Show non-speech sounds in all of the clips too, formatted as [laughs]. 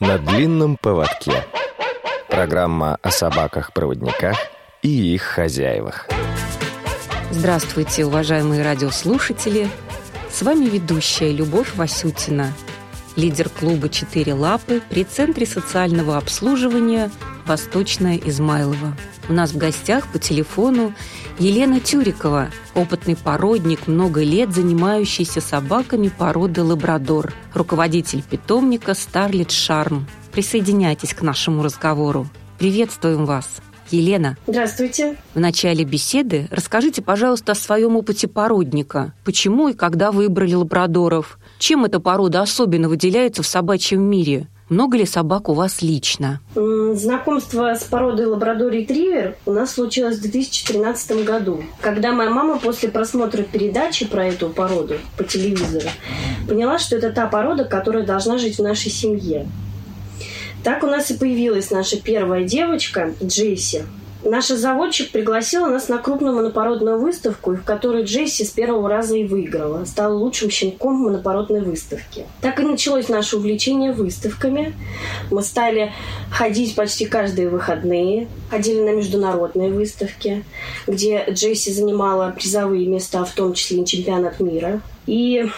На длинном поводке. Программа о собаках-проводниках и их хозяевах. Здравствуйте, уважаемые радиослушатели! С вами ведущая Любовь Васютина, лидер клуба «Четыре лапы» при Центре социального обслуживания «Восточная Измайлова». У нас в гостях по телефону Елена Тюрикова, опытный породник, много лет занимающийся собаками породы лабрадор, руководитель питомника Старлет Шарм. Присоединяйтесь к нашему разговору. Приветствуем вас. Елена. Здравствуйте. В начале беседы расскажите, пожалуйста, о своем опыте породника. Почему и когда выбрали лабрадоров? Чем эта порода особенно выделяется в собачьем мире? Много ли собак у вас лично? Знакомство с породой лабрадор-ретривер у нас случилось в 2013 году, когда моя мама после просмотра передачи про эту породу по телевизору поняла, что это та порода, которая должна жить в нашей семье. Так у нас и появилась наша первая девочка Джесси. Наша заводчик пригласила нас на крупную монопородную выставку, в которой Джесси с первого раза и выиграла. Стала лучшим щенком монопородной выставки. Так и началось наше увлечение выставками. Мы стали ходить почти каждые выходные. Ходили на международные выставки, где Джесси занимала призовые места, в том числе и чемпионат мира. И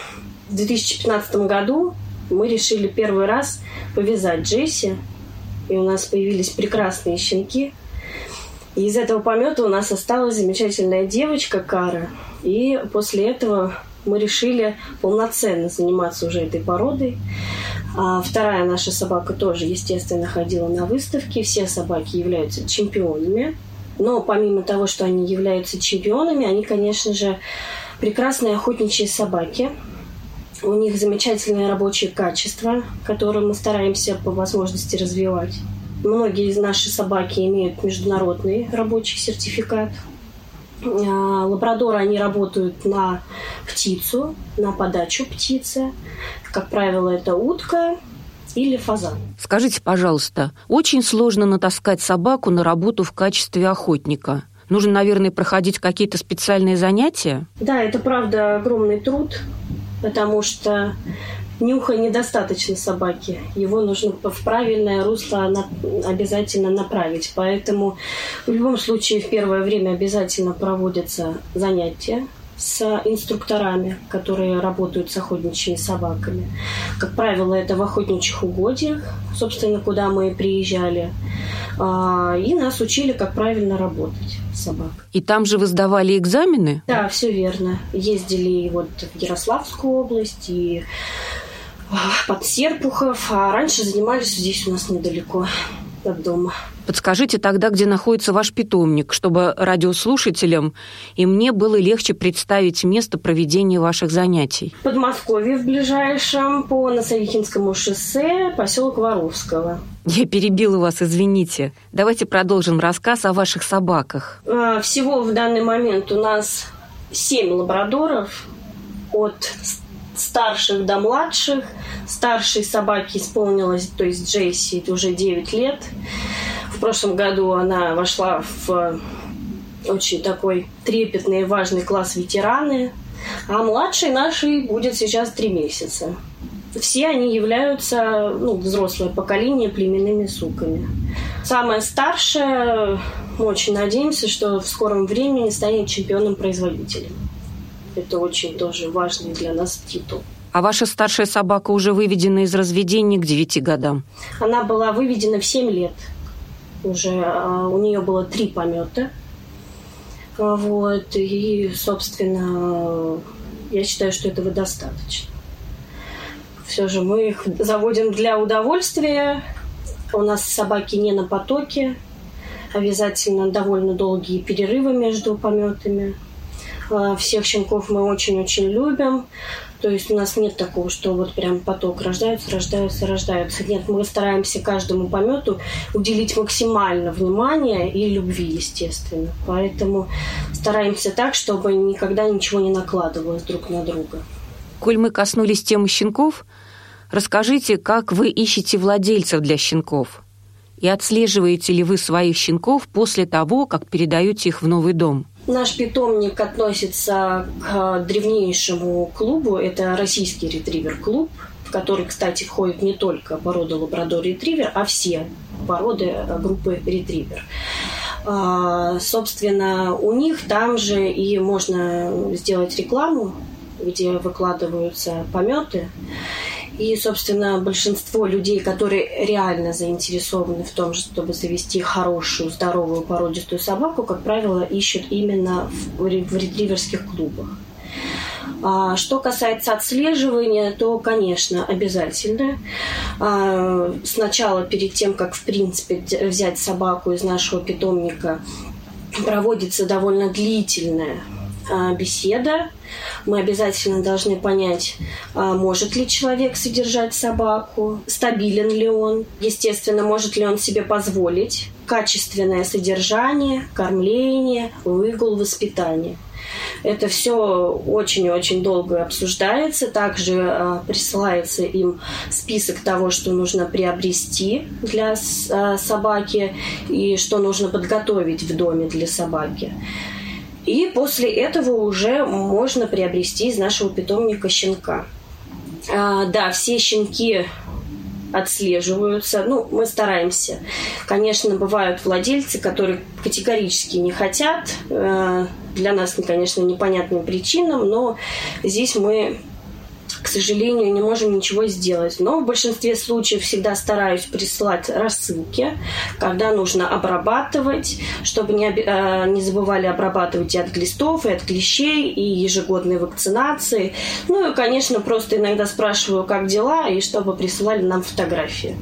в 2015 году мы решили первый раз повязать Джесси. И у нас появились прекрасные щенки – и из этого помета у нас осталась замечательная девочка Кара. И после этого мы решили полноценно заниматься уже этой породой. А вторая наша собака тоже, естественно, ходила на выставки. Все собаки являются чемпионами. Но помимо того, что они являются чемпионами, они, конечно же, прекрасные охотничьи собаки. У них замечательные рабочие качества, которые мы стараемся по возможности развивать. Многие из наших собаки имеют международный рабочий сертификат. А, лабрадоры, они работают на птицу, на подачу птицы. Как правило, это утка или фазан. Скажите, пожалуйста, очень сложно натаскать собаку на работу в качестве охотника. Нужно, наверное, проходить какие-то специальные занятия? Да, это правда огромный труд, потому что нюха недостаточно собаки. Его нужно в правильное русло обязательно направить. Поэтому в любом случае в первое время обязательно проводятся занятия с инструкторами, которые работают с охотничьими собаками. Как правило, это в охотничьих угодьях, собственно, куда мы приезжали. А, и нас учили, как правильно работать собак. И там же вы сдавали экзамены? Да, все верно. Ездили вот в Ярославскую область и под Серпухов, а раньше занимались здесь у нас недалеко от дома. Подскажите тогда, где находится ваш питомник, чтобы радиослушателям и мне было легче представить место проведения ваших занятий. В Подмосковье в ближайшем, по Носовихинскому шоссе, поселок Воровского. Я перебила вас, извините. Давайте продолжим рассказ о ваших собаках. А, всего в данный момент у нас семь лабрадоров от старших до младших. Старшей собаке исполнилось, то есть Джейси, уже 9 лет. В прошлом году она вошла в очень такой трепетный и важный класс ветераны. А младшей нашей будет сейчас 3 месяца. Все они являются, ну, взрослое поколение племенными суками. Самая старшая, мы очень надеемся, что в скором времени станет чемпионом-производителем. Это очень тоже важный для нас титул. А ваша старшая собака уже выведена из разведения к 9 годам? Она была выведена в 7 лет. Уже а, у нее было три помета. А, вот. И, собственно, я считаю, что этого достаточно. Все же мы их заводим для удовольствия. У нас собаки не на потоке. Обязательно довольно долгие перерывы между пометами. Э, всех щенков мы очень-очень любим. То есть у нас нет такого, что вот прям поток рождаются, рождаются, рождаются. Нет, мы стараемся каждому помету уделить максимально внимания и любви, естественно. Поэтому стараемся так, чтобы никогда ничего не накладывалось друг на друга. Коль мы коснулись темы щенков, расскажите, как вы ищете владельцев для щенков? И отслеживаете ли вы своих щенков после того, как передаете их в новый дом? Наш питомник относится к древнейшему клубу. Это российский ретривер-клуб. в который, кстати, входит не только порода лабрадор ретривер, а все породы э, группы ретривер. А, собственно, у них там же и можно сделать рекламу, где выкладываются пометы. И, собственно, большинство людей, которые реально заинтересованы в том, чтобы завести хорошую, здоровую, породистую собаку, как правило, ищут именно в, в ретриверских клубах. А что касается отслеживания, то, конечно, обязательно. А, сначала, перед тем, как, в принципе, взять собаку из нашего питомника, проводится довольно длительная а, беседа. Мы обязательно должны понять, а, может ли человек содержать собаку, стабилен ли он, естественно, может ли он себе позволить качественное содержание, кормление, выгул, воспитание. Это все очень-очень долго обсуждается. Также э, присылается им список того, что нужно приобрести для э, собаки и что нужно подготовить в доме для собаки. И после этого уже можно приобрести из нашего питомника щенка. А, да, все щенки отслеживаются. Ну, мы стараемся. Конечно, бывают владельцы, которые категорически не хотят. Э, для нас, конечно, непонятным причинам, но здесь мы к сожалению, не можем ничего сделать. Но в большинстве случаев всегда стараюсь присылать рассылки, когда нужно обрабатывать, чтобы не, э, не забывали обрабатывать и от глистов, и от клещей, и ежегодные вакцинации. Ну и, конечно, просто иногда спрашиваю, как дела, и чтобы присылали нам фотографии.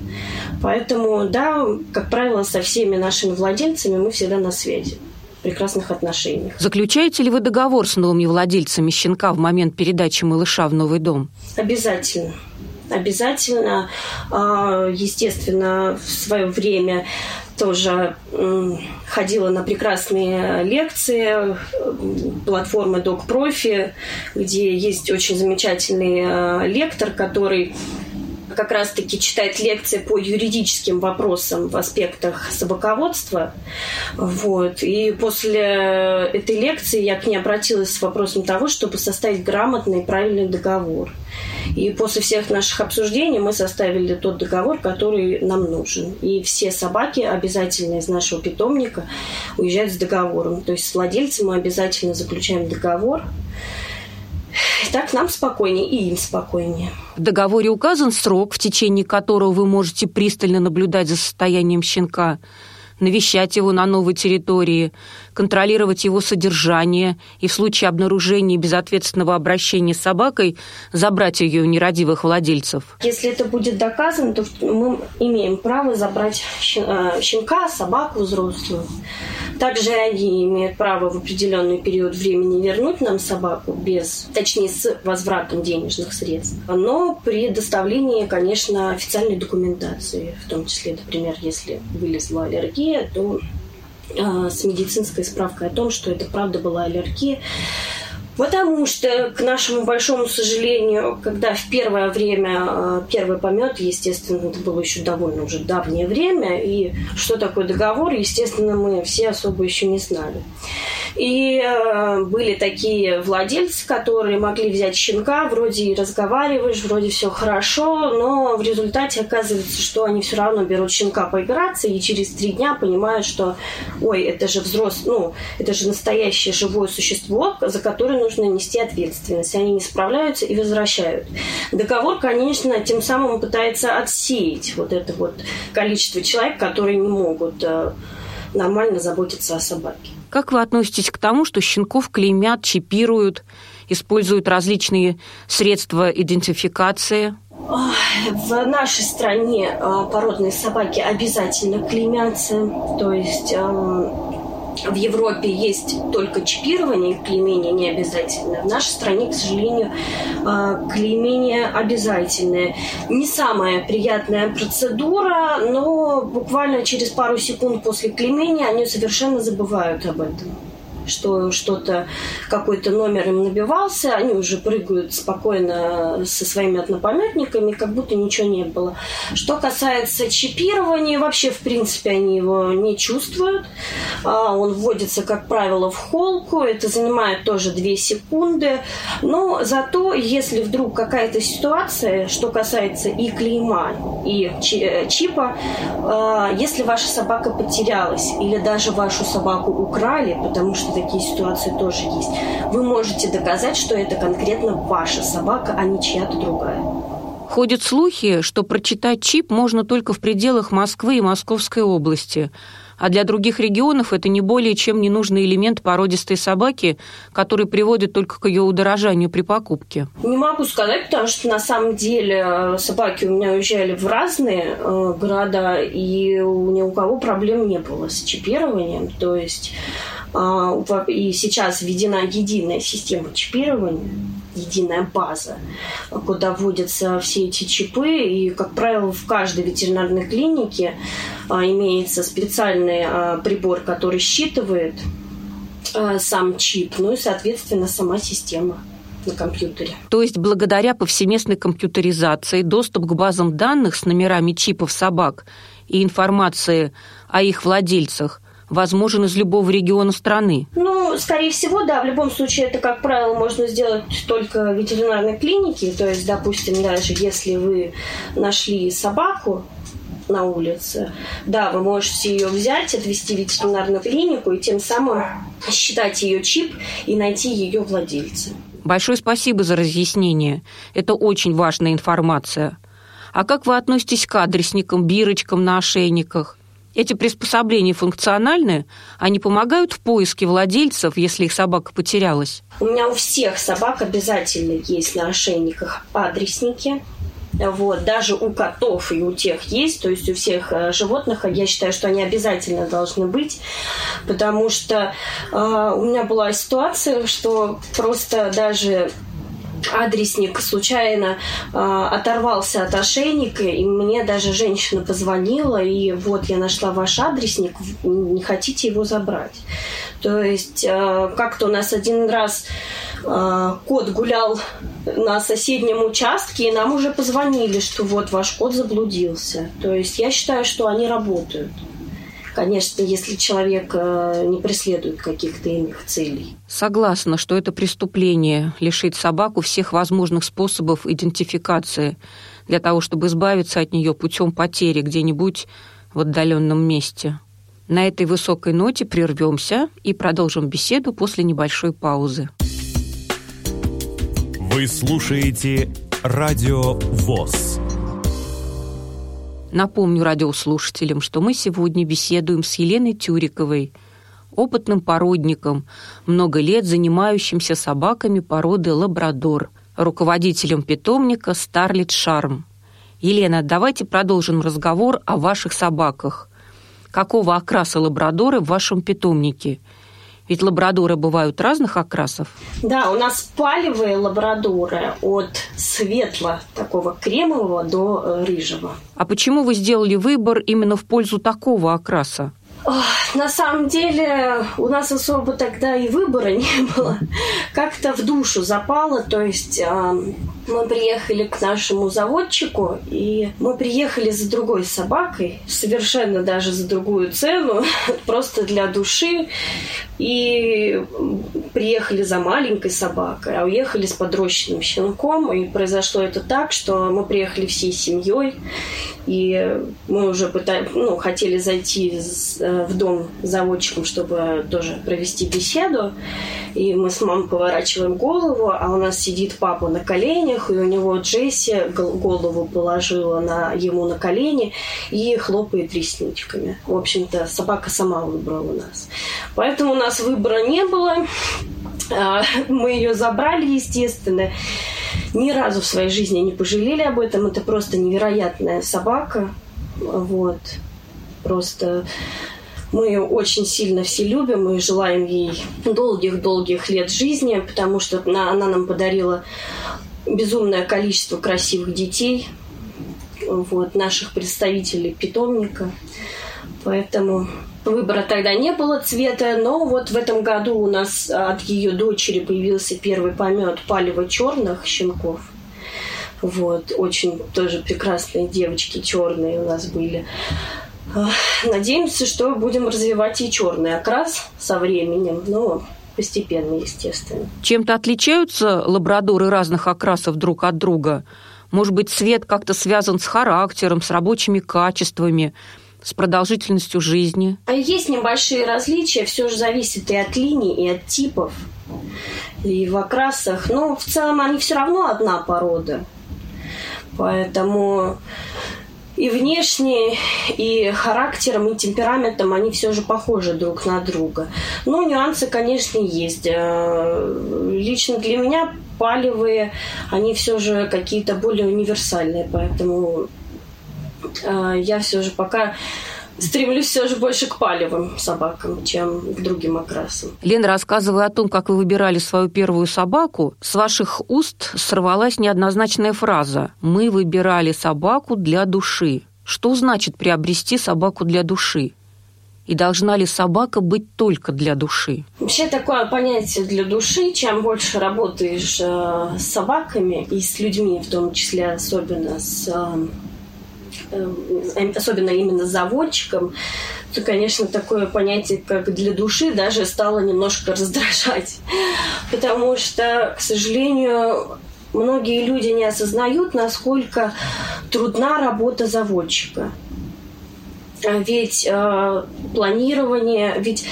Поэтому, да, как правило, со всеми нашими владельцами мы всегда на связи прекрасных отношениях. Заключаете ли вы договор с новыми владельцами щенка в момент передачи малыша в новый дом? Обязательно. Обязательно, а, естественно, в свое время тоже ходила на прекрасные лекции платформы Док Профи, где есть очень замечательный а, лектор, который как раз-таки читает лекции по юридическим вопросам в аспектах собаководства. Вот. И после этой лекции я к ней обратилась с вопросом того, чтобы составить грамотный и правильный договор. И после всех наших обсуждений мы составили тот договор, который нам нужен. И все собаки обязательно из нашего питомника уезжают с договором. То есть с владельцем мы обязательно заключаем договор, так нам спокойнее и им спокойнее. В договоре указан срок, в течение которого вы можете пристально наблюдать за состоянием щенка, навещать его на новой территории, контролировать его содержание и в случае обнаружения безответственного обращения с собакой забрать ее у нерадивых владельцев. Если это будет доказано, то мы имеем право забрать э, щенка, собаку взрослую. Также они имеют право в определенный период времени вернуть нам собаку без, точнее, с возвратом денежных средств. Но при доставлении, конечно, официальной документации, в том числе, например, если вылезла аллергия, то э, с медицинской справкой о том, что это правда была аллергия, Потому что, к нашему большому сожалению, когда в первое время э, первый помет, естественно, это было еще довольно уже давнее время, и что такое договор, естественно, мы все особо еще не знали. И э, были такие владельцы, которые могли взять щенка, вроде и разговариваешь, вроде все хорошо, но в результате оказывается, что они все равно берут щенка поиграться, и через три дня понимают, что, ой, это же взрослый, ну, это же настоящее живое существо, за которое нужно нести ответственность. Они не справляются и возвращают. Договор, конечно, тем самым пытается отсеять вот это вот количество человек, которые не могут э, нормально заботиться о собаке. Как вы относитесь к тому, что щенков клеймят, чипируют, используют различные средства идентификации? В нашей стране э, породные собаки обязательно клеймятся. То есть эм, в Европе есть только чипирование, клеймение не обязательно. В нашей стране, к сожалению, а, клеймение обязательное. Не самая приятная процедура, но буквально через пару секунд после клеймения они совершенно забывают об этом что что-то, какой-то номер им набивался, они уже прыгают спокойно со своими однопомятниками, как будто ничего не было. Что касается чипирования, вообще, в принципе, они его не чувствуют. А, он вводится, как правило, в холку, это занимает тоже 2 секунды, но зато, если вдруг какая-то ситуация, что касается и клейма, и чипа, а, если ваша собака потерялась или даже вашу собаку украли, потому что такие ситуации тоже есть, вы можете доказать, что это конкретно ваша собака, а не чья-то другая. Ходят слухи, что прочитать чип можно только в пределах Москвы и Московской области – а для других регионов это не более чем ненужный элемент породистой собаки, который приводит только к ее удорожанию при покупке. Не могу сказать, потому что на самом деле э, собаки у меня уезжали в разные э, города, и у ни у кого проблем не было с чипированием. То есть э, и сейчас введена единая система чипирования единая база, куда вводятся все эти чипы. И, как правило, в каждой ветеринарной клинике а, имеется специальный а, прибор, который считывает а, сам чип, ну и, соответственно, сама система на компьютере. То есть благодаря повсеместной компьютеризации доступ к базам данных с номерами чипов собак и информации о их владельцах – возможен из любого региона страны? Ну, скорее всего, да. В любом случае, это, как правило, можно сделать только в ветеринарной клинике. То есть, допустим, даже если вы нашли собаку, на улице. Да, вы можете ее взять, отвезти в ветеринарную клинику и тем самым считать ее чип и найти ее владельца. Большое спасибо за разъяснение. Это очень важная информация. А как вы относитесь к адресникам, бирочкам на ошейниках? Эти приспособления функциональны, они помогают в поиске владельцев, если их собака потерялась? У меня у всех собак обязательно есть на ошейниках адресники. Вот, даже у котов и у тех есть, то есть у всех э, животных, я считаю, что они обязательно должны быть, потому что э, у меня была ситуация, что просто даже адресник случайно э, оторвался от ошейника, и мне даже женщина позвонила, и вот я нашла ваш адресник, не хотите его забрать. То есть э, как-то у нас один раз э, кот гулял на соседнем участке, и нам уже позвонили, что вот ваш кот заблудился. То есть я считаю, что они работают. Конечно, если человек э, не преследует каких-то иных целей. Согласна, что это преступление лишить собаку всех возможных способов идентификации для того, чтобы избавиться от нее путем потери где-нибудь в отдаленном месте. На этой высокой ноте прервемся и продолжим беседу после небольшой паузы. Вы слушаете Радио ВОЗ. Напомню радиослушателям, что мы сегодня беседуем с Еленой Тюриковой, опытным породником, много лет занимающимся собаками породы лабрадор, руководителем питомника «Старлит Шарм». Елена, давайте продолжим разговор о ваших собаках. Какого окраса лабрадоры в вашем питомнике – ведь лабрадоры бывают разных окрасов. Да, у нас палевые лабрадоры от светло такого кремового до э, рыжего. А почему вы сделали выбор именно в пользу такого окраса? На самом деле у нас особо тогда и выбора [laughs] не было. Как-то в душу запало. То есть мы приехали к нашему заводчику, и мы приехали за другой собакой, совершенно даже за другую цену, [laughs] просто для души. И приехали за маленькой собакой, а уехали с подрощенным щенком. И произошло это так, что мы приехали всей семьей, и мы уже пытались, ну, хотели зайти э, в дом заводчиком, чтобы тоже провести беседу. И мы с мамой поворачиваем голову, а у нас сидит папа на коленях, и у него Джесси голову положила на, ему на колени и хлопает ресничками. В общем-то, собака сама выбрала нас. Поэтому у нас выбора не было. А, [laughs] мы ее забрали, естественно. Ни разу в своей жизни не пожалели об этом. Это просто невероятная собака. Вот. Просто мы ее очень сильно все любим и желаем ей долгих-долгих лет жизни, потому что она, она нам подарила безумное количество красивых детей, вот, наших представителей питомника. Поэтому Выбора тогда не было цвета, но вот в этом году у нас от ее дочери появился первый помет палево-черных щенков. Вот, очень тоже прекрасные девочки черные у нас были. Надеемся, что будем развивать и черный окрас со временем, но постепенно, естественно. Чем-то отличаются лабрадоры разных окрасов друг от друга? Может быть, цвет как-то связан с характером, с рабочими качествами, с продолжительностью жизни? А есть небольшие различия, все же зависит и от линий, и от типов, и в окрасах. Но в целом они все равно одна порода. Поэтому и внешне, и характером, и темпераментом они все же похожи друг на друга. Но нюансы, конечно, есть. Э, лично для меня палевые, они все же какие-то более универсальные, поэтому я все же пока стремлюсь все же больше к палевым собакам, чем к другим окрасам. Лена, рассказывая о том, как вы выбирали свою первую собаку, с ваших уст сорвалась неоднозначная фраза «Мы выбирали собаку для души». Что значит приобрести собаку для души? И должна ли собака быть только для души? Вообще такое понятие для души, чем больше работаешь э, с собаками и с людьми, в том числе особенно с э, особенно именно заводчиком, то, конечно, такое понятие, как для души, даже стало немножко раздражать. Потому что, к сожалению, многие люди не осознают, насколько трудна работа заводчика. Ведь э, планирование, ведь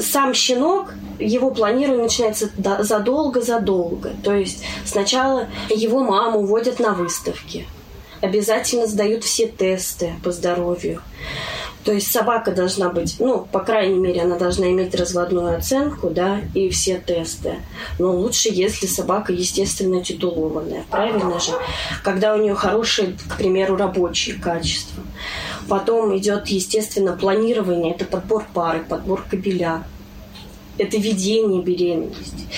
сам щенок, его планирование начинается задолго-задолго. То есть сначала его маму водят на выставки – обязательно сдают все тесты по здоровью. То есть собака должна быть, ну, по крайней мере, она должна иметь разводную оценку, да, и все тесты. Но лучше, если собака, естественно, титулованная, правильно же? Когда у нее хорошие, к примеру, рабочие качества. Потом идет, естественно, планирование, это подбор пары, подбор кабеля, это ведение беременности.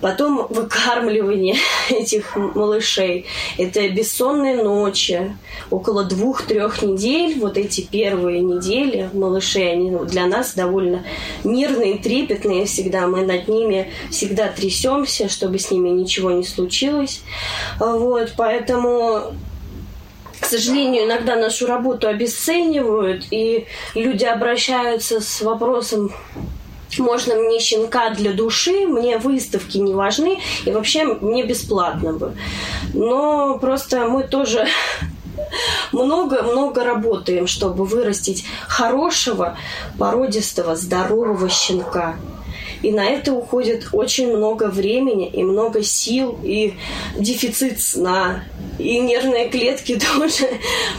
Потом выкармливание [laughs] этих малышей. Это бессонные ночи. Около двух-трех недель, вот эти первые недели малышей, они для нас довольно нервные, трепетные всегда. Мы над ними всегда трясемся, чтобы с ними ничего не случилось. Вот, поэтому к сожалению, иногда нашу работу обесценивают, и люди обращаются с вопросом, можно мне щенка для души, мне выставки не важны, и вообще мне бесплатно бы. Но просто мы тоже [laughs] много-много работаем, чтобы вырастить хорошего, породистого, здорового щенка. И на это уходит очень много времени и много сил, и дефицит сна. И нервные клетки [laughs] тоже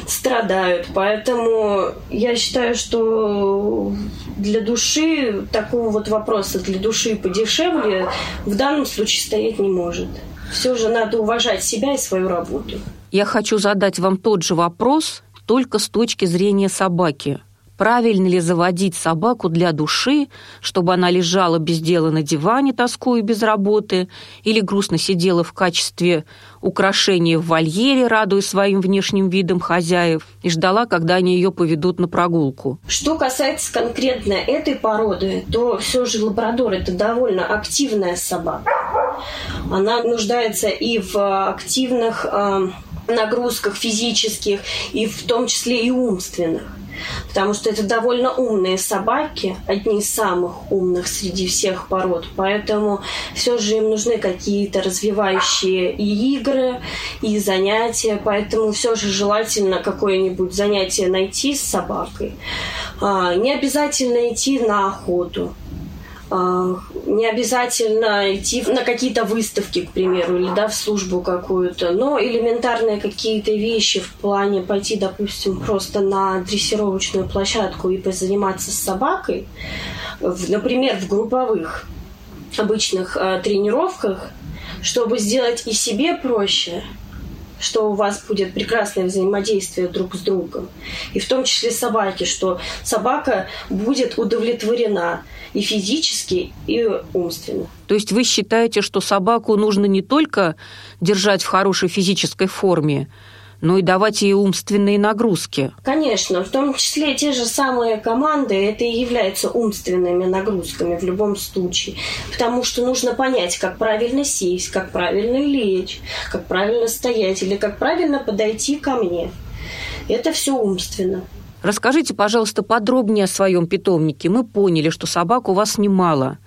страдают. Поэтому я считаю, что для души такого вот вопроса для души подешевле в данном случае стоять не может. Все же надо уважать себя и свою работу. Я хочу задать вам тот же вопрос, только с точки зрения собаки правильно ли заводить собаку для души, чтобы она лежала без дела на диване, тоскуя без работы, или грустно сидела в качестве украшения в вольере, радуя своим внешним видом хозяев, и ждала, когда они ее поведут на прогулку. Что касается конкретно этой породы, то все же лабрадор – это довольно активная собака. Она нуждается и в активных э, нагрузках физических, и в том числе и умственных потому что это довольно умные собаки, одни из самых умных среди всех пород, поэтому все же им нужны какие-то развивающие и игры, и занятия, поэтому все же желательно какое-нибудь занятие найти с собакой. А, не обязательно идти на охоту. А, не обязательно идти на какие-то выставки, к примеру, или да, в службу какую-то, но элементарные какие-то вещи в плане пойти, допустим, просто на дрессировочную площадку и позаниматься с собакой, например, в групповых обычных э, тренировках, чтобы сделать и себе проще, что у вас будет прекрасное взаимодействие друг с другом. И в том числе собаки, что собака будет удовлетворена и физически, и умственно. То есть вы считаете, что собаку нужно не только держать в хорошей физической форме, но и давать ей умственные нагрузки. Конечно, в том числе те же самые команды, это и являются умственными нагрузками в любом случае. Потому что нужно понять, как правильно сесть, как правильно лечь, как правильно стоять или как правильно подойти ко мне. Это все умственно. Расскажите, пожалуйста, подробнее о своем питомнике. Мы поняли, что собак у вас немало.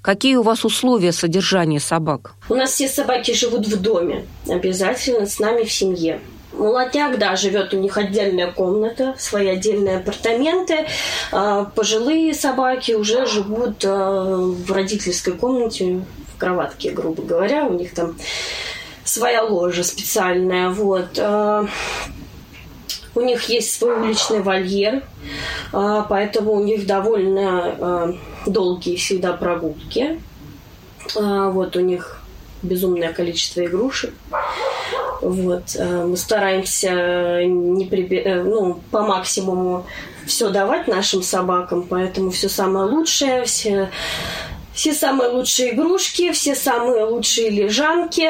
Какие у вас условия содержания собак? У нас все собаки живут в доме, обязательно с нами в семье. Молодняк, да, живет у них отдельная комната, свои отдельные апартаменты. А пожилые собаки уже живут а, в родительской комнате, в кроватке, грубо говоря. У них там своя ложа специальная. Вот. А, у них есть свой уличный вольер, поэтому у них довольно долгие всегда прогулки. Вот у них безумное количество игрушек. Вот. Э, мы стараемся не приби... Э, ну, по максимуму все давать нашим собакам, поэтому все самое лучшее, все все самые лучшие игрушки, все самые лучшие лежанки,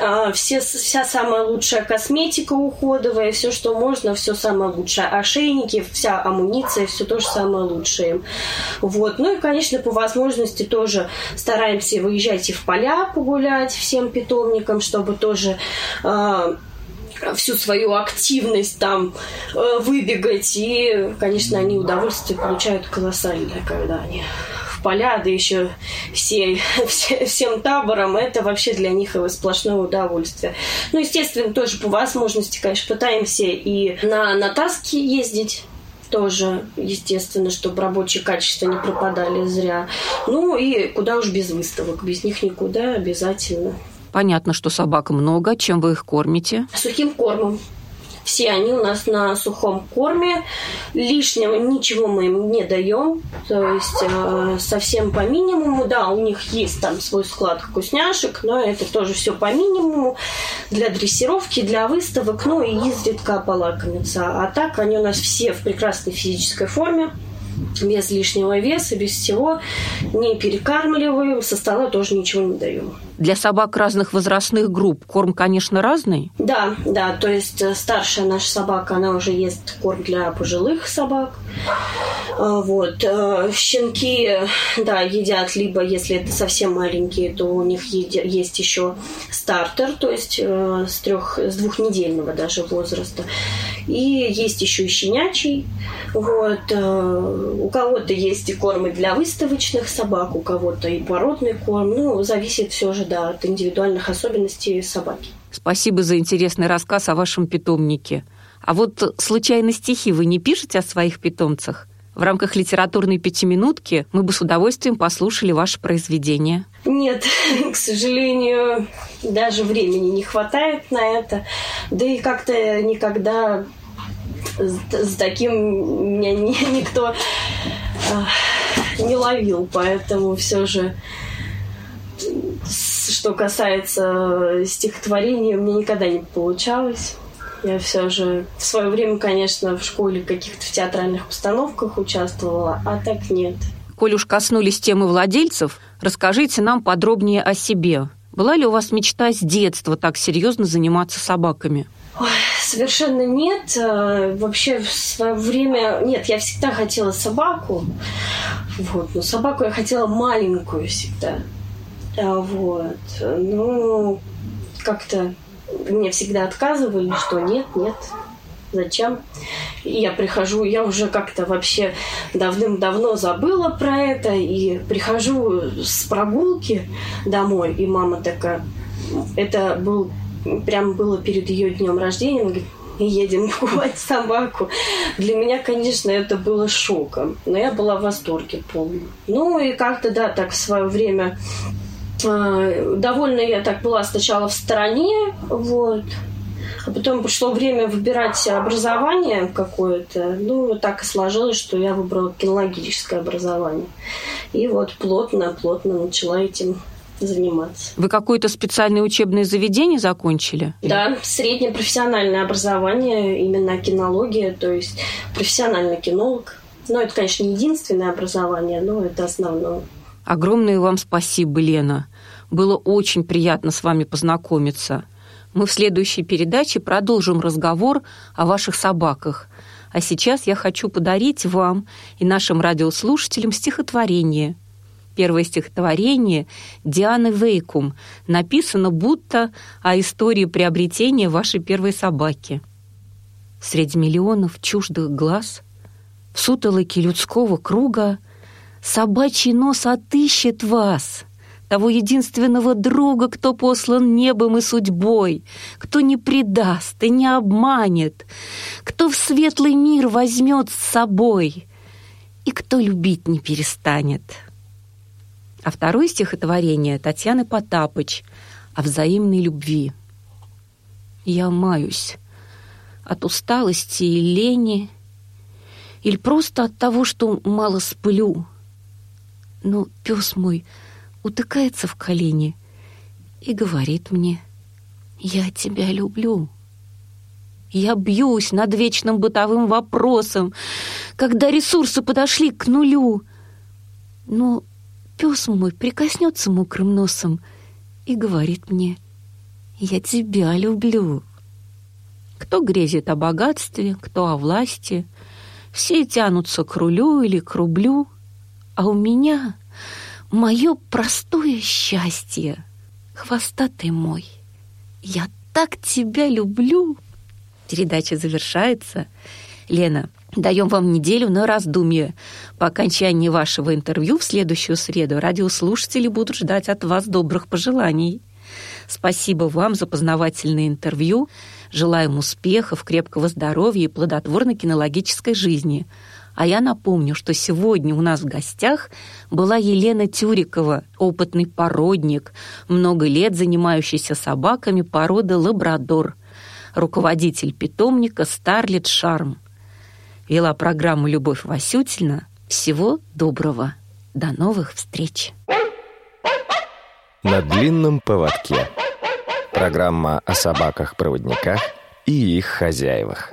а, все, вся самая лучшая косметика уходовая, все, что можно, все самое лучшее. Ошейники, вся амуниция, все то же самое лучшее. Вот. Ну и, конечно, по возможности тоже стараемся выезжать и в поля погулять всем питомникам, чтобы тоже э, всю свою активность там э, выбегать. И, конечно, они удовольствие получают колоссальное, когда они поля, да еще все, [laughs] все, всем табором, это вообще для них сплошное удовольствие. Ну, естественно, тоже по возможности, конечно, пытаемся и на, на таски ездить, тоже, естественно, чтобы рабочие качества не пропадали зря. Ну и куда уж без выставок, без них никуда обязательно. Понятно, что собак много. Чем вы их кормите? Сухим кормом. Все они у нас на сухом корме. Лишнего ничего мы им не даем. То есть э, совсем по минимуму. Да, у них есть там свой склад вкусняшек, но это тоже все по минимуму. Для дрессировки, для выставок, ну и изредка полакомиться. А так они у нас все в прекрасной физической форме без лишнего веса, без всего. Не перекармливаем, со стола тоже ничего не даем. Для собак разных возрастных групп корм, конечно, разный? Да, да, то есть э, старшая наша собака, она уже ест корм для пожилых собак. А, вот. Э, щенки, да, едят либо, если это совсем маленькие, то у них есть еще стартер, то есть э, с, трех, с двухнедельного даже возраста. И есть еще и щенячий. Вот. У кого-то есть и кормы для выставочных собак, у кого-то и породный корм. Ну, зависит все же да, от индивидуальных особенностей собаки. Спасибо за интересный рассказ о вашем питомнике. А вот случайно стихи вы не пишете о своих питомцах? В рамках литературной пятиминутки мы бы с удовольствием послушали ваше произведение. Нет, [laughs] к сожалению, даже времени не хватает на это. Да и как-то никогда с, таким меня [laughs] никто не ловил, поэтому все же что касается стихотворения, мне никогда не получалось. Я все же в свое время, конечно, в школе каких-то в театральных установках участвовала, а так нет. Коль уж коснулись темы владельцев, расскажите нам подробнее о себе. Была ли у вас мечта с детства так серьезно заниматься собаками? Ой, совершенно нет. Э, вообще в свое время... Нет, я всегда хотела собаку. Вот, но собаку я хотела маленькую всегда. А, вот. Ну, как-то мне всегда отказывали, что нет, нет, зачем. И я прихожу, я уже как-то вообще давным-давно забыла про это, и прихожу с прогулки домой, и мама такая, это был, прям было перед ее днем рождения, она говорит, едем [laughs] купать собаку. Для меня, конечно, это было шоком, но я была в восторге полном. Ну и как-то, да, так в свое время довольно я так была сначала в стороне, вот. А потом пришло время выбирать образование какое-то. Ну, вот так и сложилось, что я выбрала кинологическое образование. И вот плотно-плотно начала этим заниматься. Вы какое-то специальное учебное заведение закончили? Да, среднее профессиональное образование, именно кинология, то есть профессиональный кинолог. Но это, конечно, не единственное образование, но это основное. Огромное вам спасибо, Лена. Было очень приятно с вами познакомиться. Мы в следующей передаче продолжим разговор о ваших собаках. А сейчас я хочу подарить вам и нашим радиослушателям стихотворение. Первое стихотворение Дианы Вейкум написано будто о истории приобретения вашей первой собаки. Среди миллионов чуждых глаз, в сутолоке людского круга, собачий нос отыщет вас — того единственного друга, кто послан небом и судьбой, кто не предаст и не обманет, кто в светлый мир возьмет с собой и кто любить не перестанет. А второе стихотворение Татьяны Потапыч о взаимной любви. Я маюсь от усталости и лени, или просто от того, что мало сплю. Но пес мой — утыкается в колени и говорит мне, «Я тебя люблю». Я бьюсь над вечным бытовым вопросом, когда ресурсы подошли к нулю. Но пес мой прикоснется мокрым носом и говорит мне, «Я тебя люблю». Кто грезит о богатстве, кто о власти, все тянутся к рулю или к рублю, а у меня мое простое счастье. Хвостатый мой, я так тебя люблю. Передача завершается. Лена, даем вам неделю на раздумье. По окончании вашего интервью в следующую среду радиослушатели будут ждать от вас добрых пожеланий. Спасибо вам за познавательное интервью. Желаем успехов, крепкого здоровья и плодотворной кинологической жизни – а я напомню, что сегодня у нас в гостях была Елена Тюрикова, опытный породник, много лет занимающийся собаками породы лабрадор, руководитель питомника «Старлет Шарм». Вела программу «Любовь Васютина». Всего доброго. До новых встреч. На длинном поводке. Программа о собаках-проводниках и их хозяевах.